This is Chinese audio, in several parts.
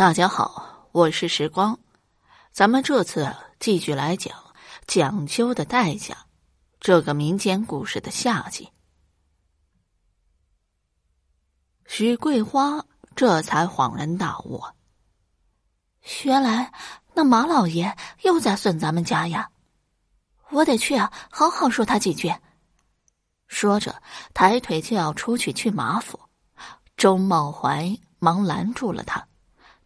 大家好，我是时光，咱们这次继续来讲《讲究的代价》这个民间故事的下集。许桂花这才恍然大悟，原来那马老爷又在损咱们家呀！我得去啊，好好说他几句。说着，抬腿就要出去去马府，周茂怀忙拦住了他。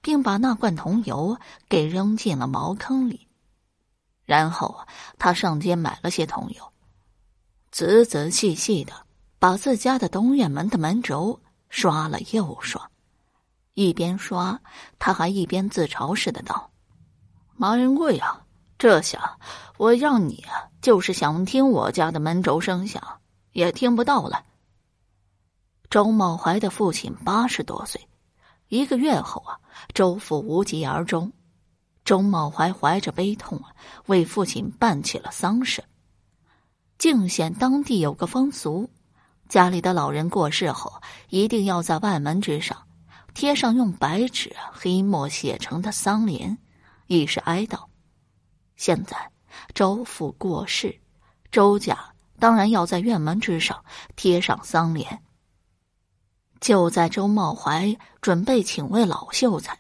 并把那罐桐油给扔进了茅坑里，然后，他上街买了些桐油，仔仔细细的把自家的东院门的门轴刷了又刷，一边刷，他还一边自嘲似的道：“马仁贵啊，这下我让你啊，就是想听我家的门轴声响，也听不到了。”周茂怀的父亲八十多岁。一个月后啊，周父无疾而终。周茂怀怀着悲痛啊，为父亲办起了丧事。靖县当地有个风俗，家里的老人过世后，一定要在外门之上贴上用白纸黑墨写成的丧联，以示哀悼。现在周父过世，周家当然要在院门之上贴上丧联。就在周茂怀准备请位老秀才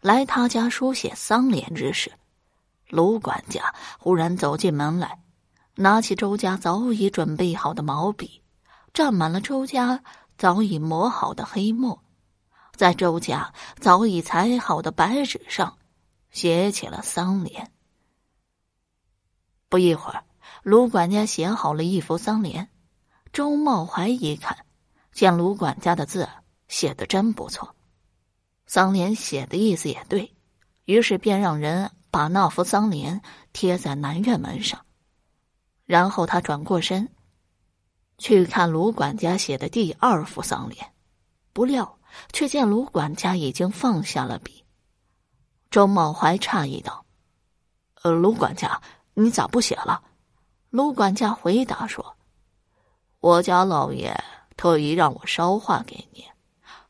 来他家书写丧联之时，卢管家忽然走进门来，拿起周家早已准备好的毛笔，蘸满了周家早已磨好的黑墨，在周家早已裁好的白纸上写起了丧联。不一会儿，卢管家写好了一幅丧联，周茂怀一看。见卢管家的字写的真不错，丧联写的意思也对，于是便让人把那幅丧联贴在南院门上。然后他转过身，去看卢管家写的第二幅丧联，不料却见卢管家已经放下了笔。周茂怀诧异道：“呃，卢管家，你咋不写了？”卢管家回答说：“我家老爷。”特意让我捎话给你，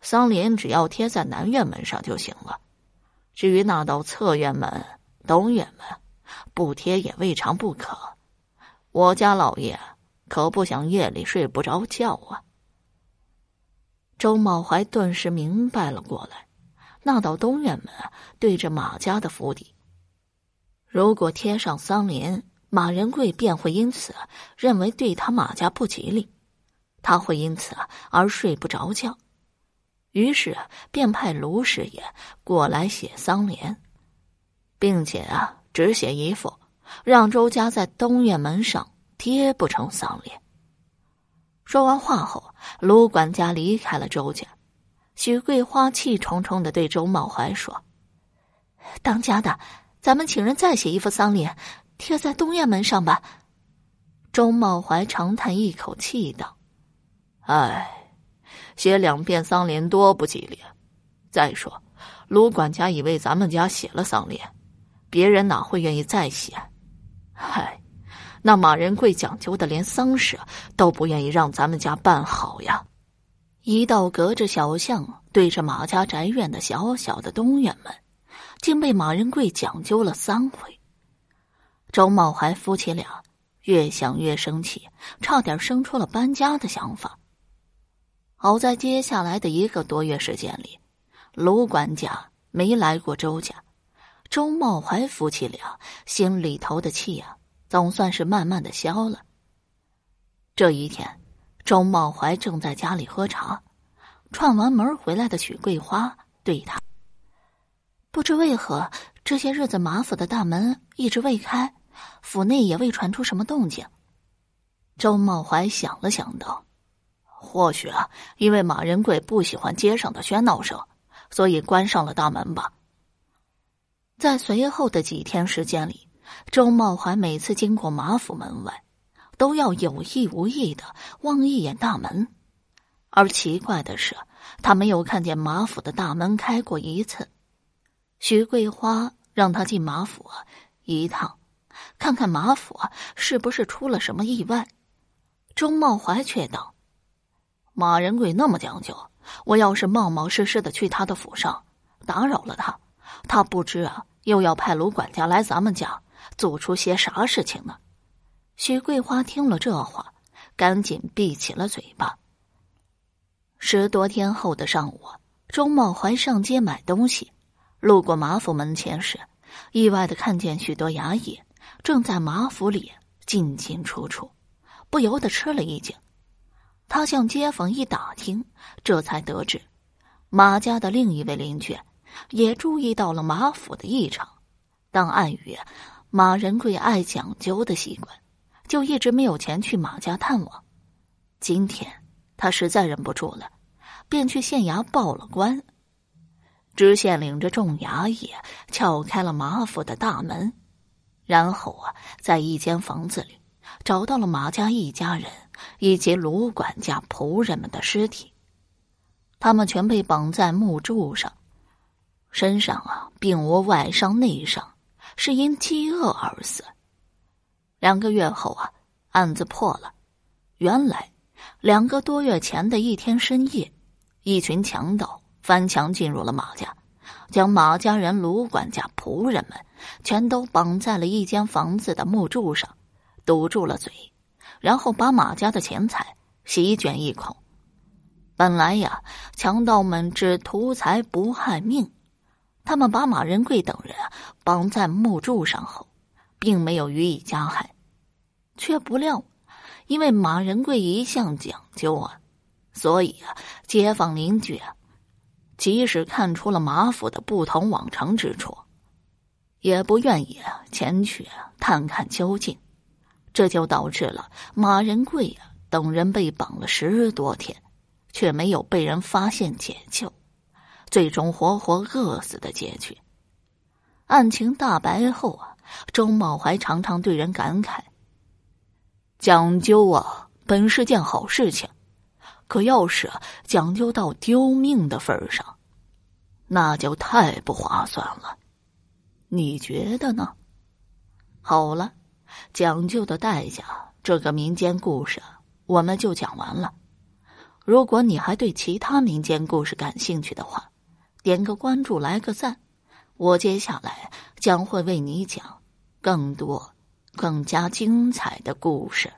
丧联只要贴在南院门上就行了。至于那道侧院门、东院门，不贴也未尝不可。我家老爷可不想夜里睡不着觉啊。周茂怀顿时明白了过来，那道东院门对着马家的府邸，如果贴上丧联，马仁贵便会因此认为对他马家不吉利。他会因此而睡不着觉，于是便派卢师爷过来写丧联，并且啊，只写一副，让周家在东院门上贴不成丧联。说完话后，卢管家离开了周家。许桂花气冲冲的对周茂怀说：“当家的，咱们请人再写一副丧联，贴在东院门上吧。”周茂怀长叹一口气道。哎，写两遍丧联多不吉利。再说，卢管家以为咱们家写了丧联，别人哪会愿意再写？嗨，那马仁贵讲究的，连丧事都不愿意让咱们家办好呀。一道隔着小巷、对着马家宅院的小小的东院门，竟被马仁贵讲究了三回。周茂怀夫妻俩越想越生气，差点生出了搬家的想法。好在接下来的一个多月时间里，卢管家没来过周家，周茂怀夫妻俩心里头的气呀，总算是慢慢的消了。这一天，周茂怀正在家里喝茶，串完门回来的许桂花对他：“不知为何，这些日子马府的大门一直未开，府内也未传出什么动静。”周茂怀想了想道。或许啊，因为马仁贵不喜欢街上的喧闹声，所以关上了大门吧。在随后的几天时间里，周茂怀每次经过马府门外，都要有意无意的望一眼大门。而奇怪的是，他没有看见马府的大门开过一次。徐桂花让他进马府一趟，看看马府是不是出了什么意外。周茂怀却道。马仁贵那么讲究，我要是冒冒失失的去他的府上，打扰了他，他不知啊，又要派卢管家来咱们家做出些啥事情呢？许桂花听了这话，赶紧闭起了嘴巴。十多天后的上午，周茂怀上街买东西，路过马府门前时，意外的看见许多衙役正在马府里进进出出，不由得吃了一惊。他向街坊一打听，这才得知，马家的另一位邻居也注意到了马府的异常，但碍于马仁贵爱讲究的习惯，就一直没有前去马家探望。今天他实在忍不住了，便去县衙报了官。知县领着众衙役撬开了马府的大门，然后啊，在一间房子里找到了马家一家人。以及卢管家仆人们的尸体，他们全被绑在木柱上，身上啊并无外伤内伤，是因饥饿而死。两个月后啊，案子破了，原来两个多月前的一天深夜，一群强盗翻墙进入了马家，将马家人、卢管家仆人们全都绑在了一间房子的木柱上，堵住了嘴。然后把马家的钱财席卷一空。本来呀，强盗们只图财不害命，他们把马仁贵等人绑在木柱上后，并没有予以加害，却不料，因为马仁贵一向讲究啊，所以啊，街坊邻居啊，即使看出了马府的不同往常之处，也不愿意前去探看究竟。这就导致了马仁贵啊等人被绑了十多天，却没有被人发现解救，最终活活饿死的结局。案情大白后啊，周茂怀常常对人感慨：“讲究啊，本是件好事情，可要是讲究到丢命的份上，那就太不划算了。你觉得呢？”好了。讲究的代价，这个民间故事我们就讲完了。如果你还对其他民间故事感兴趣的话，点个关注，来个赞，我接下来将会为你讲更多、更加精彩的故事。